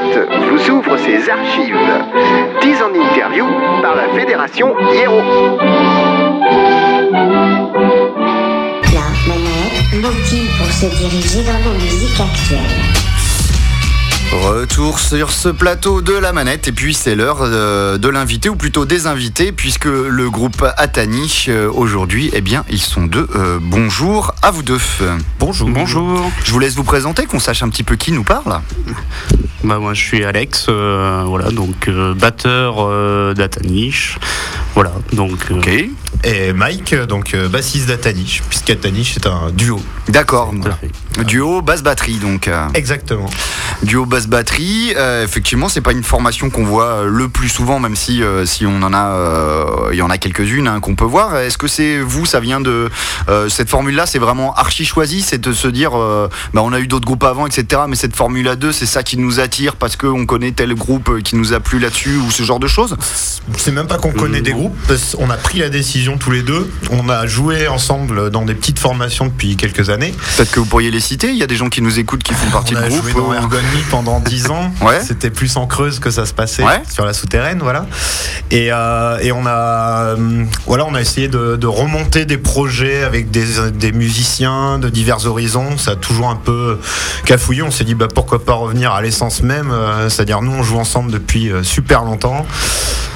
Manette vous ouvre ses archives. 10 en interview par la Fédération Hiero. La manette, l'outil pour se diriger dans nos musiques actuelles. Retour sur ce plateau de la manette et puis c'est l'heure euh, de l'invité ou plutôt des invités puisque le groupe Atani euh, aujourd'hui eh bien ils sont deux. Euh, bonjour à vous deux. Bonjour. Bonjour. Je vous laisse vous présenter qu'on sache un petit peu qui nous parle. Bah moi je suis Alex, euh, voilà donc euh, batteur euh, d'Atanish, voilà donc. euh, Ok. Et Mike, donc euh, bassiste d'Atanish, puisque Atanish c'est un duo. D'accord. Duo basse batterie donc. euh, Exactement. Duo basse batterie. euh, effectivement, c'est pas une formation qu'on voit euh, le plus souvent, même si euh, si on en a, euh, il y en a quelques-unes hein, qu'on peut voir. Est-ce que c'est vous, ça vient de euh, cette formule-là, c'est vraiment archi choisi, c'est de se dire, euh, bah, on a eu d'autres groupes avant, etc. Mais cette formule à deux, c'est ça qui nous attire parce qu'on connaît tel groupe qui nous a plu là-dessus ou ce genre de choses? C'est même pas qu'on connaît des groupes, parce qu'on a pris la décision tous les deux. On a joué ensemble dans des petites formations depuis quelques années. Peut-être que vous pourriez les citer. Il y a des gens qui nous écoutent qui font partie on de a groupe. joué dans pendant 10 ans. Ouais. C'était plus en creuse que ça se passait Ouais. sur la souterraine, voilà. Et, euh, et on a, euh, voilà, on a essayé de, de remonter des projets avec des, des musiciens de divers horizons. Ça a toujours un peu cafouillé. On s'est dit, bah, pourquoi pas revenir à l'essence même, euh, c'est-à-dire nous on joue ensemble depuis super longtemps.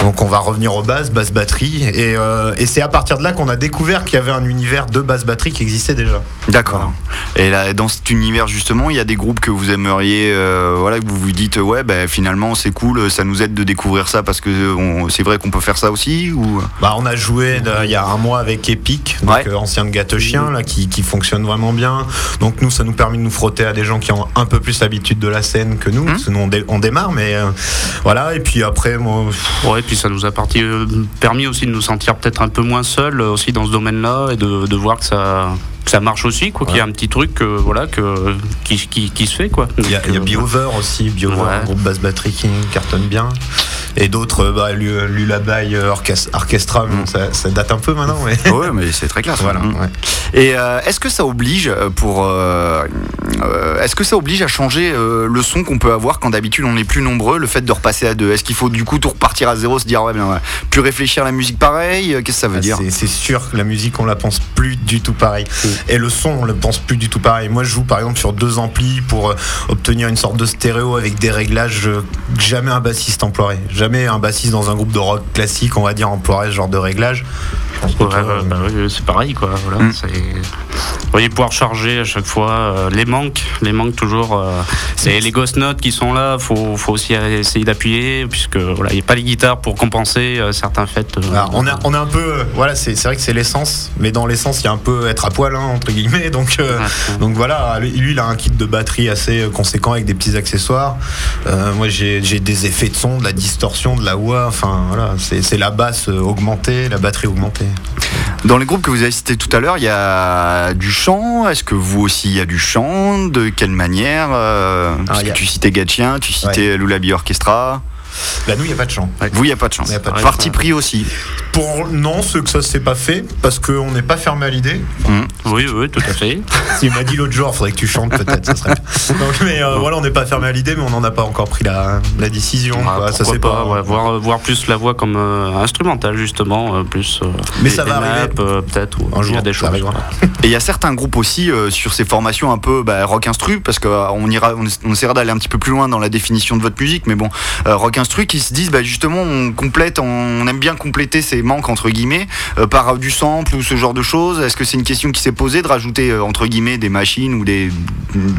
Donc on va revenir aux bases, basse batterie. Et, et c'est à partir de là qu'on a découvert qu'il y avait un univers de basse batterie qui existait déjà. D'accord. Et là, dans cet univers justement, il y a des groupes que vous aimeriez, euh, voilà, que vous vous dites, ouais, ben finalement c'est cool, ça nous aide de découvrir ça parce que c'est vrai qu'on peut faire ça aussi ou? Bah, on a joué de- il y a un mois avec Epic, donc Ouais. euh, ancien de Gâteau Chien, là, qui, qui fonctionne vraiment bien. Donc nous, ça nous permet de nous frotter à des gens qui ont un peu plus l'habitude de la scène que nous, Hum. parce que nous on, dé- on démarre, mais euh, voilà. Et puis après, moi, Ouais, puis ça nous a parti, euh, permis aussi de nous sentir peut-être un peu moins seuls euh, aussi dans ce domaine-là et de, de voir que ça, que ça marche aussi, quoi, qu'il y a un petit truc, voilà, que, qui, qui, qui se fait, quoi. il y a, a euh, Biover aussi, Biover, Ouais. groupe basse batterie qui cartonne bien. Et d'autres, bah, Lu- Lullaby euh, Orchestra, bon, ça, ça date un peu maintenant, mais Ouais, mais c'est très classe. voilà. Mm. ouais. Et euh, est-ce que ça oblige euh, pour, euh, est-ce que ça oblige à changer euh, le son qu'on peut avoir quand d'habitude on est plus nombreux, le fait de repasser à deux? Est-ce qu'il faut du coup tout repartir à zéro, se dire ouais, bien, ouais, plus réfléchir à la musique pareil? Qu'est-ce que ça veut Ah, dire? c'est- sûr que la musique, on la pense plus du tout pareil. Et le son, on le pense plus du tout pareil. Moi, je joue par exemple sur deux amplis pour obtenir une sorte de stéréo avec des réglages que jamais un bassiste emploierait. Jamais un bassiste dans un groupe de rock classique, on va dire, emploierait ce genre de réglage. Ouais, bah c'est pareil quoi. Voilà, Mm. c'est- Vous voyez pouvoir charger à chaque fois euh, les manques, les manques toujours. euh, c'est les ghost notes qui sont là. Faut, faut aussi essayer d'appuyer puisque voilà, il n'y a pas les guitares pour compenser euh, certains faits. Alors, on, a, on est un peu, voilà, c'est vrai que c'est l'essence, mais dans l'essence, il y a un peu être à poil, hein, entre guillemets. Donc, euh, Ouais. donc voilà, lui, il a un kit de batterie assez conséquent avec des petits accessoires. Euh, moi, j'ai des effets de son, de la distorsion, de la voix. Enfin, voilà, c'est la basse augmentée, la batterie augmentée. Dans les groupes que vous avez cités tout à l'heure, il y a du chant. Est-ce que vous aussi il y a du chant? De quelle manière euh, Parce il y que a- tu citais Gatien, tu citais Orchestra. Là, nous, il n'y a pas de chant. Vous, il n'y a pas de chant. Parti pris aussi. Pour non, ceux que ça s'est pas fait, parce qu'on n'est pas fermé à l'idée. Oui, oui, tout à fait. S'il m'a dit l'autre jour, faudrait que tu chantes peut-être, ça serait. bien. Donc, mais euh, voilà, on n'est pas fermé à l'idée, mais on n'en a pas encore pris la, la décision. Ah, quoi. ça c'est pas, pas. ouais, voir, voir plus la voix comme euh, instrumentale justement, euh, plus. euh, Mais ça va arriver. euh, peut-être. Un il y jour, a des choses. Et il y a certains groupes aussi euh, sur ces formations un peu bah, rock instru, parce qu'on ira, on, on essaiera d'aller un petit peu plus loin dans la définition de votre musique, mais bon, euh, rock instru qui se disent bah, justement on complète, on aime bien compléter ces manques entre guillemets euh, par du sample ou ce genre de choses. Est-ce que c'est une question qui s'est posée de rajouter euh, entre guillemets des machines ou des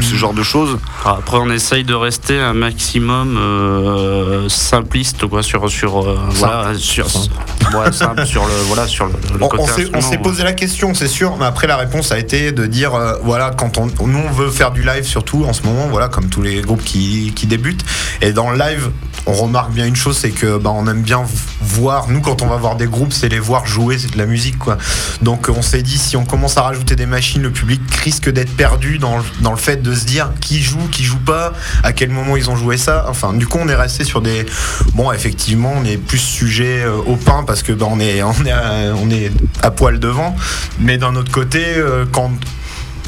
ce genre de choses? Ah, Après, on essaye de rester un maximum euh, simpliste, quoi, sur sur euh, voilà, sur ouais, simple, sur le voilà, sur le, le On, côté on s'est- on instrument, s'est ouais. posé la question, c'est sûr, mais après la réponse a été de dire euh, voilà, quand on, nous on veut faire du live surtout en ce moment, voilà, comme tous les groupes qui, qui débutent. Et dans le live, on remarque bien une chose, c'est que bah, on aime bien voir, nous quand on va voir des groupes, c'est les voir jouer de la musique, quoi. Donc on s'est dit si on commence à rajouter des machines, le public risque d'être perdu dans, le- fait de se dire qui joue, qui joue pas, à quel moment ils ont joué ça. Enfin, du coup, on est resté sur des. Bon, effectivement, on est plus sujet euh, au pain parce que bah, on est on est à, on est à poil devant. Mais d'un autre côté, euh, quand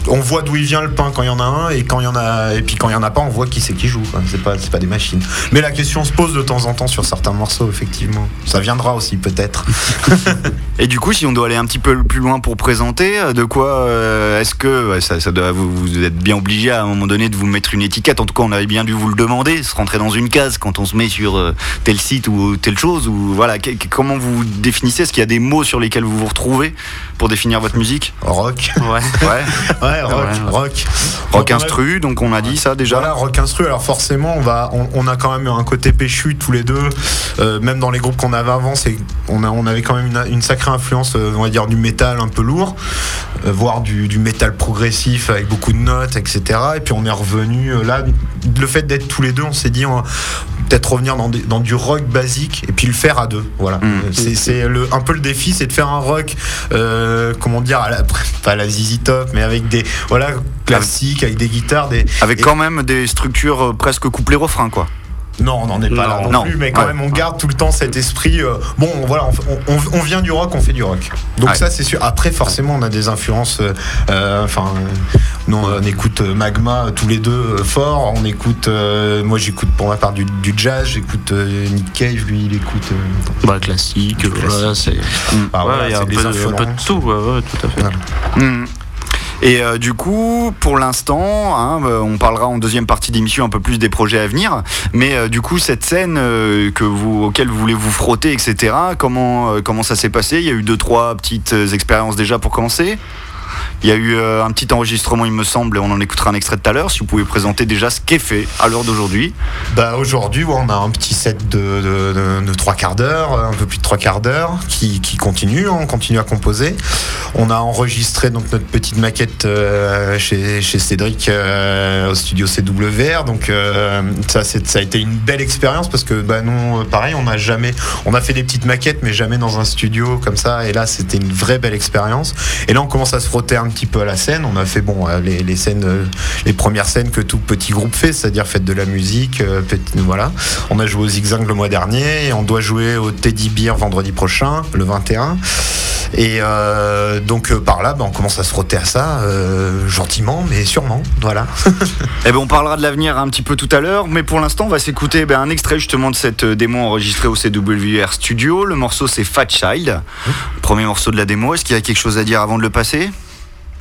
on voit d'où il vient le pain quand il y en a un et quand il y en a et puis quand il y en a pas on voit qui c'est qui joue c'est pas c'est pas des machines. Mais la question se pose de temps en temps sur certains morceaux effectivement. Ça viendra aussi peut-être. Et du coup, si on doit aller un petit peu plus loin pour présenter, euh, de quoi euh, est-ce que ça, ça doit, vous, vous êtes bien obligé à un moment donné de vous mettre une étiquette? En tout cas, on avait bien dû vous le demander, se rentrer dans une case quand on se met sur euh, tel site ou telle chose. Ou voilà, que- comment vous définissez? Est-ce qu'il y a des mots sur lesquels vous vous retrouvez pour définir votre musique? Rock. Ouais. Ouais, ouais rock Ouais. rock instru, donc on a dit ça déjà. Voilà, rock instru. Alors forcément, on va, on, on a quand même un côté péchu tous les deux. Euh, même dans les groupes qu'on avait avant, c'est, on a, on avait quand même une, une sacrée influence, euh, on va dire du métal un peu lourd, euh, voire du, du métal progressif avec beaucoup de notes, etc. Et puis on est revenu là. Le fait d'être tous les deux, on s'est dit, on va peut-être revenir dans, des- dans du rock basique et puis le faire à deux. Voilà. Mm. Euh, C'est, un peu le défi, c'est de faire un rock, euh, comment dire, à la, pas à la ZZ Top, mais avec des, voilà, classiques, avec des guitares, des, Avec et- quand même des structures euh, presque couplé-refrain, quoi. Non, on n'en est pas Non. là non, Non. plus, mais quand Ouais. même, on garde tout le temps cet esprit. euh, bon, voilà, on, on- on vient du rock, on fait du rock. Donc Ouais. ça, c'est sûr. Après, forcément, on a des influences. euh, euh, Enfin, nous, on écoute Magma tous les deux fort. On écoute. euh, moi, j'écoute pour ma part du, du jazz. J'écoute Nick Cave. Lui, il écoute. Bah, classique, voilà, c'est. bah, ouais, voilà, y a un des peu, de- un peu de tout, tout à fait. Voilà. Mhm. Et euh, du coup, pour l'instant, hein, euh, on parlera en deuxième partie d'émission un peu plus des projets à venir. Mais euh, du coup, cette scène vous, auquel vous voulez vous frotter, etc. Comment comment ça s'est passé? Il y a eu deux trois petites expériences déjà pour commencer? Il y a eu euh, un petit enregistrement, il me semble, et on en écoutera un extrait tout à l'heure. Si vous pouvez présenter déjà ce qu'est fait à l'heure d'aujourd'hui. Bah aujourd'hui, on a un petit set de, trois quarts d'heure, un peu plus de trois quarts d'heure, qui, continue, hein, on continue à composer. On a enregistré donc notre petite maquette euh, chez, Cédric euh, au studio CWR, donc ça, ça a été une belle expérience parce que bah non, pareil, on n'a jamais, a fait des petites maquettes, mais jamais dans un studio comme ça. Et là, c'était une vraie belle expérience. Un petit peu à la scène. On a fait bon euh, les, les scènes, euh, les premières scènes que tout petit groupe fait, c'est-à-dire faites de la musique, euh, petit- voilà. On a joué au Zigzag le mois dernier et on doit jouer au Teddy Beer vendredi prochain, le 21. Et euh, donc euh, par là, bah, on commence à se frotter à ça, euh, gentiment, mais sûrement, voilà. Eh ben, on parlera de l'avenir un petit peu tout à l'heure, mais pour l'instant, on va s'écouter ben, un extrait justement de cette démo enregistrée au CWR Studio. Le morceau, c'est Fat Child, premier morceau de la démo. Est-ce qu'il y a quelque chose à dire avant de le passer?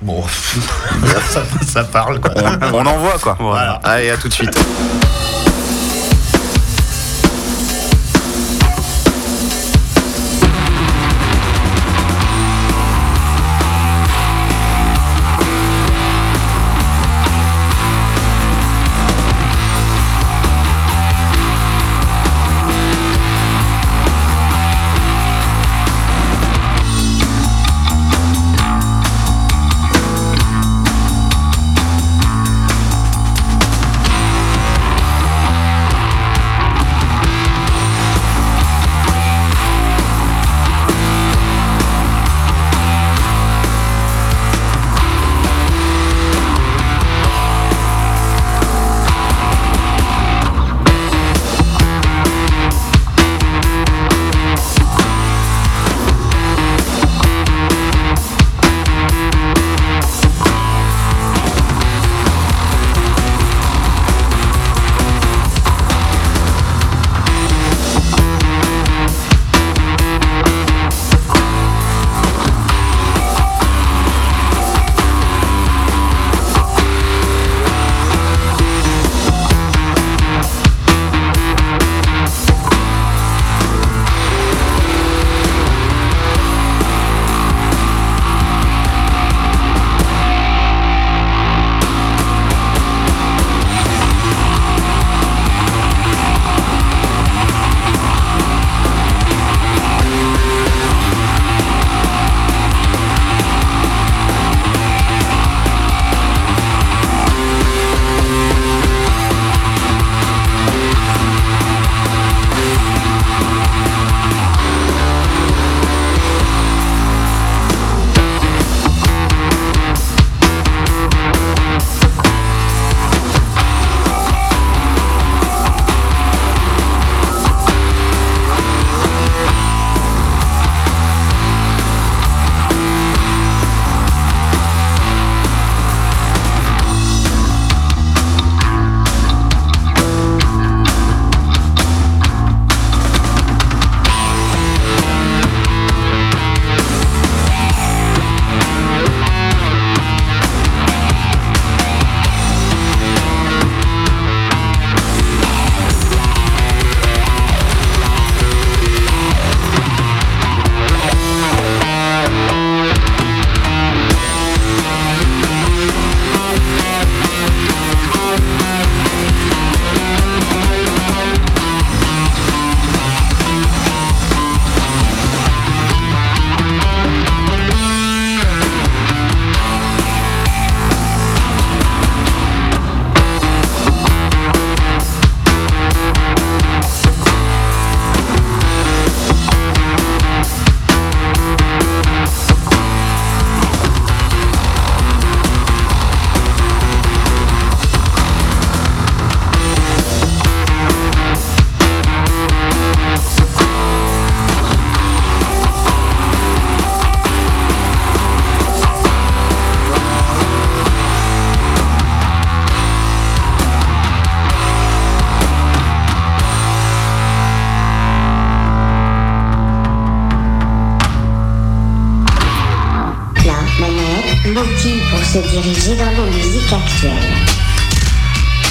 Bon, ça, ça parle quoi. on, on envoie quoi. Voilà. Allez, à tout de suite.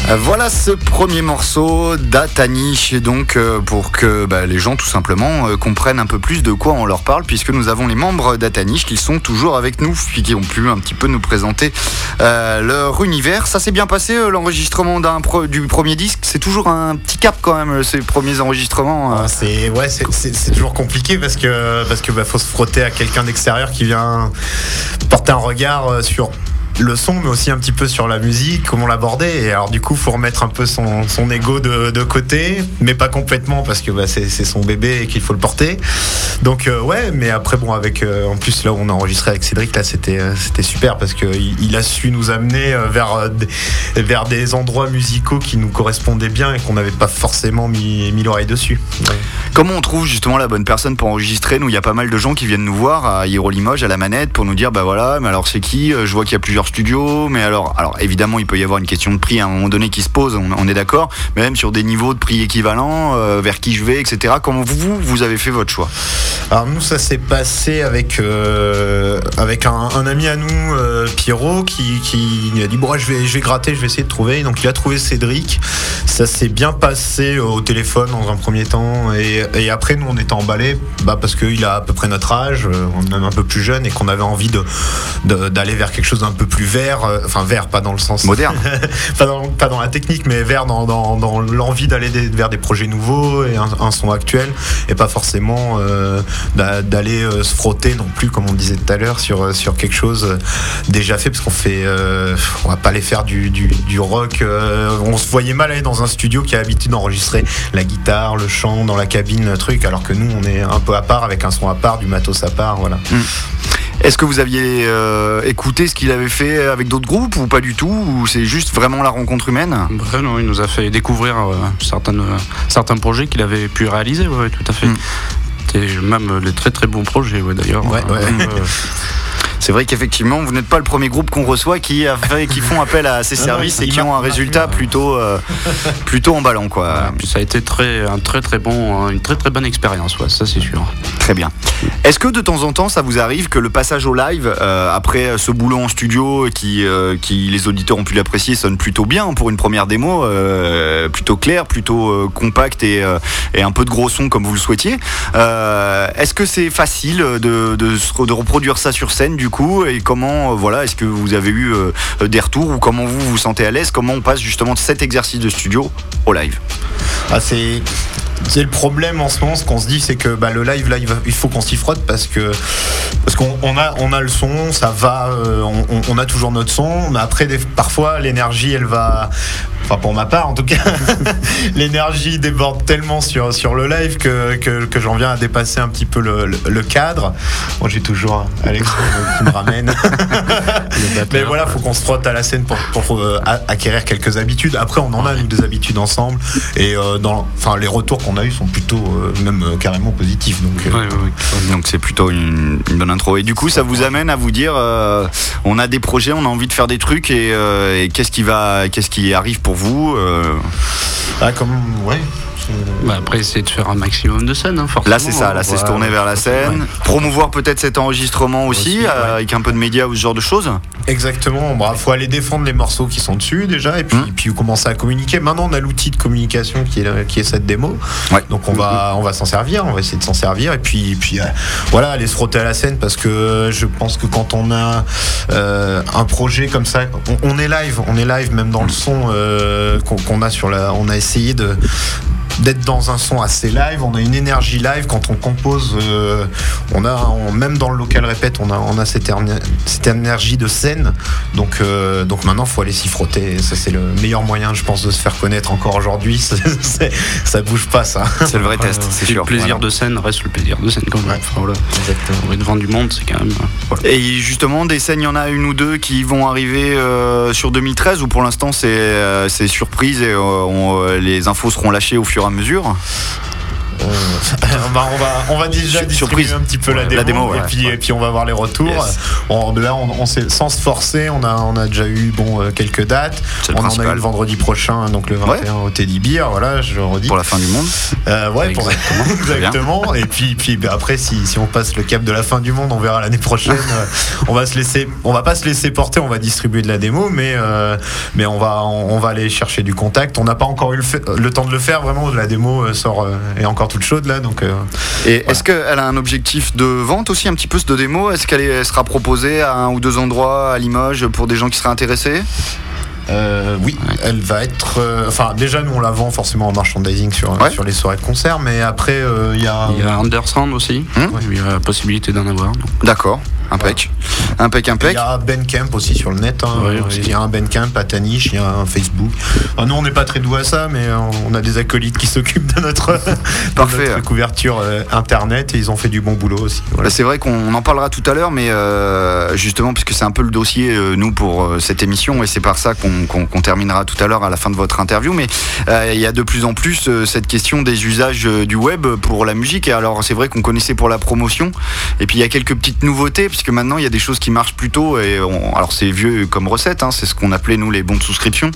Voilà ce premier morceau d'Atanish, donc euh, pour que bah, les gens tout simplement euh, comprennent un peu plus de quoi on leur parle, puisque nous avons les membres d'Atanish qui sont toujours avec nous, puis qui ont pu un petit peu nous présenter euh, leur univers. Ça s'est bien passé l'enregistrement du premier disque, c'est toujours un petit cap quand même ces premiers enregistrements. Ah, c'est ouais, toujours compliqué parce que parce que bah, faut se frotter à quelqu'un d'extérieur qui vient porter un regard sur le son, mais aussi un petit peu sur la musique, comment l'aborder. Et alors du coup, faut remettre un peu son, son ego de, côté, mais pas complètement parce que bah, c'est son bébé et qu'il faut le porter. Donc euh, ouais, mais après bon, avec euh, en plus là où on a enregistré avec Cédric, là c'était euh, super parce que il, a su nous amener vers vers des endroits musicaux qui nous correspondaient bien et qu'on n'avait pas forcément mis, mis l'oreille dessus. Comment on trouve justement la bonne personne pour enregistrer? Nous, il y a pas mal de gens qui viennent nous voir à Hiro Limoges, à la manette, pour nous dire bah voilà, mais alors c'est qui? Je vois qu'il y a plusieurs studios, mais alors, alors évidemment, il peut y avoir une question de prix à un moment donné qui se pose, on, est d'accord, mais même sur des niveaux de prix équivalents, euh, vers qui je vais, etc. Comment vous, vous avez fait votre choix Alors nous, ça s'est passé avec euh, avec un, ami à nous, euh, Pierrot, qui, a dit bon, je vais je vais gratter, je vais essayer de trouver. Donc il a trouvé Cédric. Ça s'est bien passé au téléphone dans un premier temps, et, après nous on était emballés, bah, parce qu'il a à peu près notre âge, on est même un peu plus jeune, et qu'on avait envie de de- d'aller vers quelque chose d'un peu plus vert, euh, enfin vert, pas dans le sens Moderne pas, dans, pas dans la technique, mais vers dans, dans, dans l'envie d'aller vers des projets nouveaux et un, un son actuel, et pas forcément euh, d'a- d'aller euh, se frotter non plus, comme on disait tout à l'heure, sur, sur quelque chose déjà fait, parce qu'on fait, on va pas aller faire du, du, du rock. on se voyait mal aller dans un studio qui a l'habitude d'enregistrer la guitare, le chant dans la cabine, le truc, alors que nous, on est un peu à part avec un son à part, du matos à part, voilà. Est-ce que vous aviez euh, écouté ce qu'il avait fait avec d'autres groupes ou pas du tout Ou c'est juste vraiment la rencontre humaine? Ouais, non, il nous a fait découvrir euh, certaines, euh, certains projets qu'il avait pu réaliser, ouais, tout à fait. Mm. C'était même des très très bons projets, ouais, d'ailleurs. Ouais, ouais. C'est vrai qu'effectivement, vous n'êtes pas le premier groupe qu'on reçoit qui, a fait, qui font appel à ces services et qui ont un résultat plutôt, euh, plutôt emballant. Quoi. ça a été très, un très très bon, une très très bonne expérience, ouais, ça c'est sûr. Très bien. Est-ce que de temps en temps, ça vous arrive que le passage au live, euh, après ce boulot en studio qui, euh, qui les auditeurs ont pu l'apprécier, sonne plutôt bien pour une première démo, plutôt clair, plutôt euh, compact et, et un peu de gros son comme vous le souhaitiez. Est-ce que c'est facile de, de reproduire ça sur scène du Et comment, euh, voilà, est-ce que vous avez eu euh, des retours ou comment vous vous sentez à l'aise Comment on passe justement de cet exercice de studio au live Ah, c'est le problème en ce moment, ce qu'on se dit, c'est que bah, le live, là, il, faut qu'on s'y frotte parce que parce qu'on on a, on a le son, ça va, euh, on a toujours notre son, mais après, des- parfois, l'énergie, elle va, enfin pour ma part en tout cas, l'énergie déborde tellement sur, sur le live que, que, que j'en viens à dépasser un petit peu le, le- le cadre. Moi, j'ai toujours Alex qui me ramène. Mais voilà, faut qu'on se frotte à la scène pour, pour, euh, acquérir quelques habitudes. Après, on en a nous des habitudes ensemble, et euh, dans, enfin, les retours qu'on a eu sont plutôt euh, même euh, carrément positifs. Donc, euh, Ouais, ouais, ouais. Donc c'est plutôt une, une bonne intro. Et du coup, ça vous amène à vous dire, euh, on a des projets, on a envie de faire des trucs, et, euh, et qu'est-ce qui va, qu'est-ce qui arrive pour vous euh, ah, comme ouais. Bah, après, essayer de faire un maximum de scènes, hein, forcément. Là, c'est ça. Là, c'est se Ouais, tourner vers la scène, ouais. promouvoir peut-être cet enregistrement aussi, Aussi, ouais. euh, avec un peu de médias ou ce genre de choses. Exactement. Bon, faut aller défendre les morceaux qui sont dessus déjà, et puis, Hum. puis commencer à communiquer. Maintenant, on a l'outil de communication qui est, qui est cette démo. Ouais. Donc on va, on va s'en servir, on va essayer de s'en servir, et puis, puis euh, voilà, aller se frotter à la scène parce que je pense que quand on a euh, un projet comme ça, on, on est live, on est live même dans le son euh, qu'on qu'on a sur la, on a essayé de d'être dans un son assez live, on a une énergie live quand on compose, euh, on a on- même dans le local répète, on a on a cette, énergie de scène, donc euh, donc maintenant faut aller s'y frotter, ça c'est le meilleur moyen je pense de se faire connaître encore aujourd'hui, ça bouge pas ça. C'est le vrai test, c'est sûr. Le plaisir Voilà. de scène reste le plaisir de scène quand même. Ouais. Enfin, voilà. Exactement. On est devant du monde, c'est quand même. euh, voilà. Et justement, des scènes, il y en a une ou deux qui vont arriver euh, sur 2013 ou pour l'instant c'est euh, c'est surprise et euh, on- euh, les infos seront lâchées au fur à mesure. Euh, bah, on, va, on va déjà distribuer un petit peu la démo, la démo, et, puis, ouais. et puis on va voir les retours. Yes. On- là, on, on sans se forcer, on a, on a déjà eu bon, euh, quelques dates. On en a eu le vendredi prochain, donc le 21 au Teddy Beer, voilà, je le redis. Pour la fin du monde. Euh, ouais, pour- exactement. Et puis, puis bah, après, si, si on passe le cap de la fin du monde, on verra l'année prochaine. on va se laisser, on va pas se laisser porter, on va distribuer de la démo, mais euh, mais on va on, on va aller chercher du contact. On n'a pas encore eu le, fait- le temps de le faire vraiment. La démo sort euh, est encore toute chaude là, donc. euh, Et est-ce qu'elle a un objectif de vente aussi un petit peu de démo? Est-ce qu'elle est- elle sera proposée à un ou deux endroits à Limoges pour des gens qui seraient intéressés? Euh, oui, elle va être. euh, Enfin, déjà, nous on la vend forcément en merchandising sur, Ouais. sur les soirées de concert, mais après, euh, il y a. Il y a Understand aussi. Hum. Il y a la possibilité d'en avoir. donc. D'accord, impec. Impec, Il impec. y a Bandcamp aussi sur le net. hein. Ouais, il y a un Bandcamp à Taniche, il y a un Facebook. Ah, nous, on n'est pas très doués à ça, mais on a des acolytes qui s'occupent de notre, de Parfait. notre couverture euh, internet et ils ont fait du bon boulot aussi. Voilà. Bah, c'est vrai qu'on en parlera tout à l'heure, mais euh, justement, puisque c'est un peu le dossier, euh, nous, pour euh, cette émission, et c'est par ça qu'on terminera tout à l'heure à la fin de votre interview, mais euh, il y a de plus en plus euh, cette question des usages euh, du web pour la musique. Et alors, c'est vrai qu'on connaissait pour la promotion, et puis il y a quelques petites nouveautés, puisque maintenant, il y a des choses qui marchent plutôt, et on- alors c'est vieux comme recette, hein, c'est ce qu'on appelait, nous, les bons de souscription,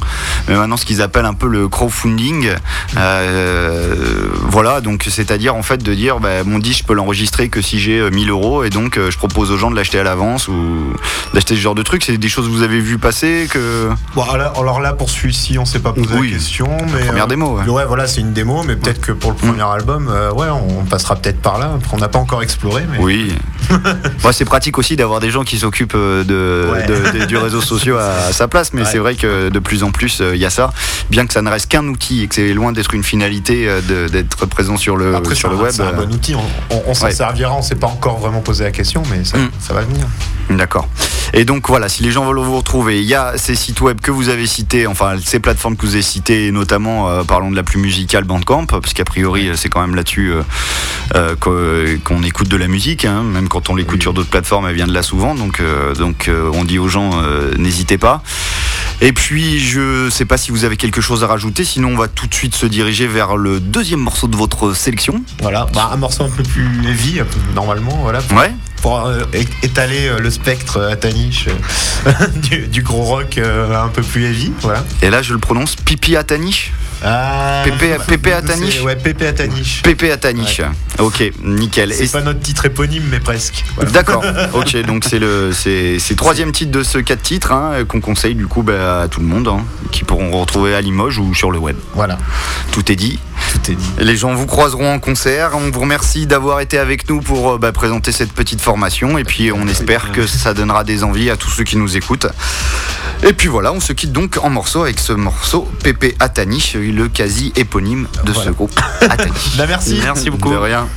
mais maintenant, ce qu'ils appellent un peu le crowdfunding. Euh, voilà, donc c'est-à-dire en fait de dire bah, mon disque je peux l'enregistrer que si j'ai euh, 1000 euros et donc euh, je propose aux gens de l'acheter à l'avance ou d'acheter ce genre de trucs. C'est des choses que vous avez vu passer que Bon, alors, là, pour celui-ci, on s'est pas posé Oui. la question. Mais, première euh, démo. ouais. Ouais, voilà, c'est une démo, mais peut-être que pour le premier album, euh, ouais, on passera peut-être par là. On n'a pas encore exploré, mais. Oui. Bon, c'est pratique aussi d'avoir des gens qui s'occupent euh, de, Ouais. de- de- du réseau social à, à sa place, mais Ouais. c'est vrai que de plus en plus euh, il y a ça, bien que ça ne reste qu'un outil et que c'est loin d'être une finalité euh, d'être présent sur le, Après, sur le un- web. C'est un bon outil. On, on- on s'en Ouais. servira. On s'est pas encore vraiment posé la question, mais ça, Mm. ça va venir. D'accord. Et donc voilà, si les gens veulent vous retrouver, il y a ces sites web que vous avez cités, enfin ces plateformes que vous avez citées, notamment euh, parlons de la plus musicale Bandcamp, parce qu'a priori euh, c'est quand même là-dessus euh, euh, qu'o- qu'on écoute de la musique, hein, même quand on l'écoute Oui. sur d'autres plateformes, elle vient de là souvent, donc, donc on dit aux gens n'hésitez pas. Et puis je sais pas si vous avez quelque chose à rajouter, sinon on va tout de suite se diriger vers le deuxième morceau de votre sélection. Voilà, bah, un morceau un peu plus heavy, un peu- normalement, voilà, Ouais. Pour, euh, étaler euh, le spectre à euh, du, du gros rock un peu plus heavy, voilà. Et là je le prononce Pipi Atani. Ah, Pépé- Pépé à c'est- Taniche Ouais, Pépé à Taniche. Pépé Atani. Ok, nickel. C'est pas notre titre éponyme, mais presque. Voilà. D'accord. Ok, donc c'est le c'est c'est troisième titre de ce quatre titres hein, qu'on conseille du coup bah, à tout le monde, hein, qui pourront retrouver à Limoges ou sur le web. Voilà, Tout est dit. Les gens vous croiseront en concert. On vous remercie d'avoir été avec nous pour euh, bah, présenter cette petite formation et puis on espère que ça donnera des envies à tous ceux qui nous écoutent. Et puis voilà, on se quitte donc en morceau avec ce morceau Pépé Atani, le quasi éponyme de ce groupe Atani. Bah, merci. Merci beaucoup. De rien.